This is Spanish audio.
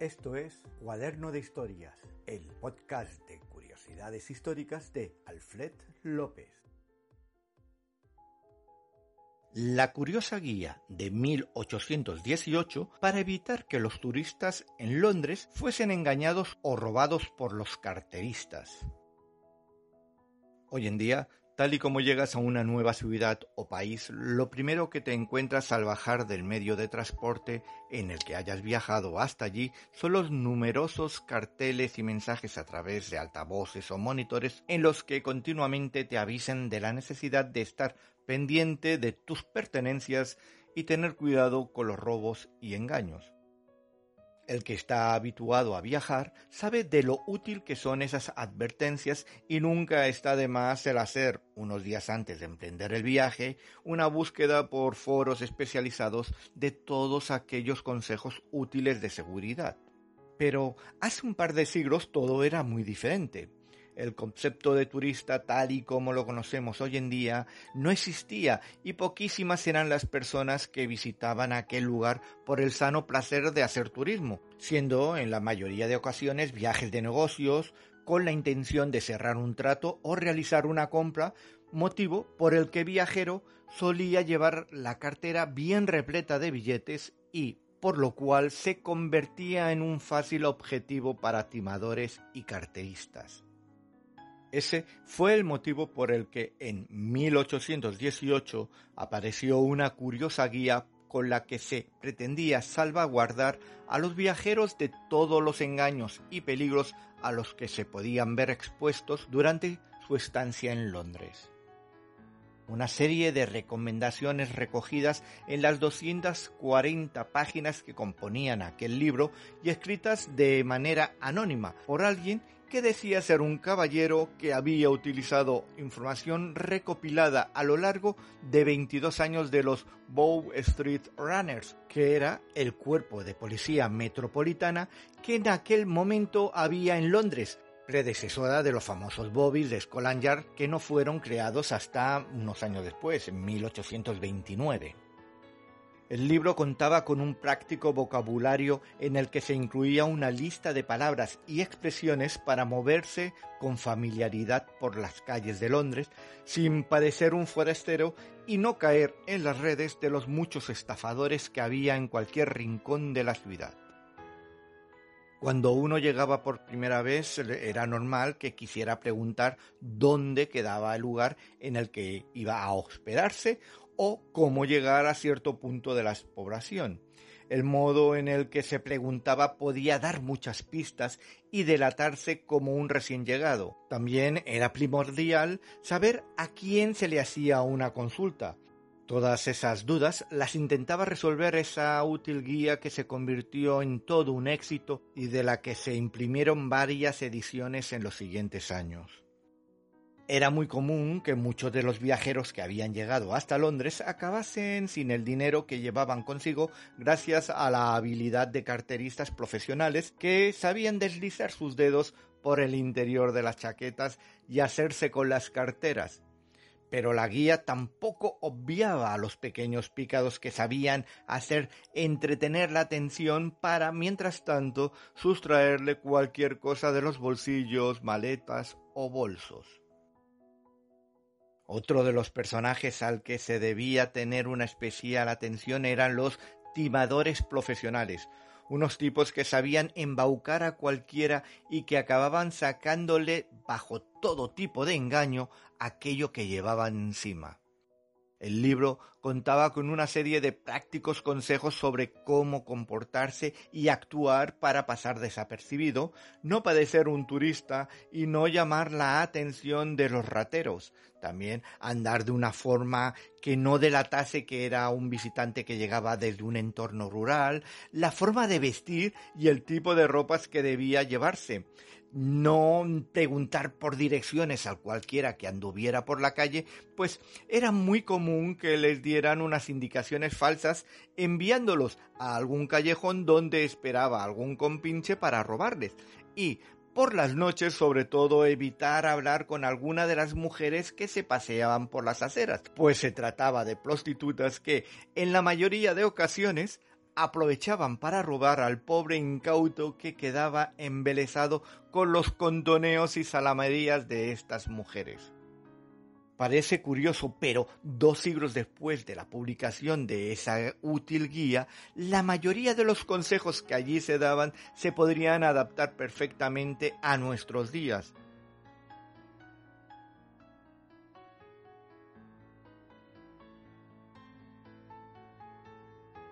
Esto es Cuaderno de Historias, el podcast de curiosidades históricas de Alfred López. La curiosa guía de 1818 para evitar que los turistas en Londres fuesen engañados o robados por los carteristas. Hoy en día Tal y como llegas a una nueva ciudad o país, lo primero que te encuentras al bajar del medio de transporte en el que hayas viajado hasta allí son los numerosos carteles y mensajes a través de altavoces o monitores en los que continuamente te avisen de la necesidad de estar pendiente de tus pertenencias y tener cuidado con los robos y engaños. El que está habituado a viajar sabe de lo útil que son esas advertencias y nunca está de más el hacer, unos días antes de emprender el viaje, una búsqueda por foros especializados de todos aquellos consejos útiles de seguridad. Pero hace un par de siglos todo era muy diferente el concepto de turista tal y como lo conocemos hoy en día no existía y poquísimas eran las personas que visitaban aquel lugar por el sano placer de hacer turismo, siendo en la mayoría de ocasiones viajes de negocios con la intención de cerrar un trato o realizar una compra, motivo por el que viajero solía llevar la cartera bien repleta de billetes y por lo cual se convertía en un fácil objetivo para timadores y carteristas. Ese fue el motivo por el que en 1818 apareció una curiosa guía con la que se pretendía salvaguardar a los viajeros de todos los engaños y peligros a los que se podían ver expuestos durante su estancia en Londres. Una serie de recomendaciones recogidas en las 240 páginas que componían aquel libro y escritas de manera anónima por alguien que decía ser un caballero que había utilizado información recopilada a lo largo de 22 años de los Bow Street Runners, que era el cuerpo de policía metropolitana que en aquel momento había en Londres, predecesora de los famosos Bobbies de Scotland Yard que no fueron creados hasta unos años después, en 1829. El libro contaba con un práctico vocabulario en el que se incluía una lista de palabras y expresiones para moverse con familiaridad por las calles de Londres sin padecer un forastero y no caer en las redes de los muchos estafadores que había en cualquier rincón de la ciudad. Cuando uno llegaba por primera vez era normal que quisiera preguntar dónde quedaba el lugar en el que iba a hospedarse o cómo llegar a cierto punto de la población. El modo en el que se preguntaba podía dar muchas pistas y delatarse como un recién llegado. También era primordial saber a quién se le hacía una consulta, Todas esas dudas las intentaba resolver esa útil guía que se convirtió en todo un éxito y de la que se imprimieron varias ediciones en los siguientes años. Era muy común que muchos de los viajeros que habían llegado hasta Londres acabasen sin el dinero que llevaban consigo gracias a la habilidad de carteristas profesionales que sabían deslizar sus dedos por el interior de las chaquetas y hacerse con las carteras, pero la guía tampoco obviaba a los pequeños pícados que sabían hacer entretener la atención para, mientras tanto, sustraerle cualquier cosa de los bolsillos, maletas o bolsos. Otro de los personajes al que se debía tener una especial atención eran los timadores profesionales, unos tipos que sabían embaucar a cualquiera y que acababan sacándole bajo todo tipo de engaño aquello que llevaban encima. El libro contaba con una serie de prácticos consejos sobre cómo comportarse y actuar para pasar desapercibido, no padecer un turista y no llamar la atención de los rateros. También andar de una forma que no delatase que era un visitante que llegaba desde un entorno rural, la forma de vestir y el tipo de ropas que debía llevarse no preguntar por direcciones a cualquiera que anduviera por la calle, pues era muy común que les dieran unas indicaciones falsas enviándolos a algún callejón donde esperaba algún compinche para robarles. Y por las noches, sobre todo, evitar hablar con alguna de las mujeres que se paseaban por las aceras, pues se trataba de prostitutas que, en la mayoría de ocasiones, aprovechaban para robar al pobre incauto que quedaba embelesado con los contoneos y salamerías de estas mujeres. Parece curioso, pero dos siglos después de la publicación de esa útil guía, la mayoría de los consejos que allí se daban se podrían adaptar perfectamente a nuestros días.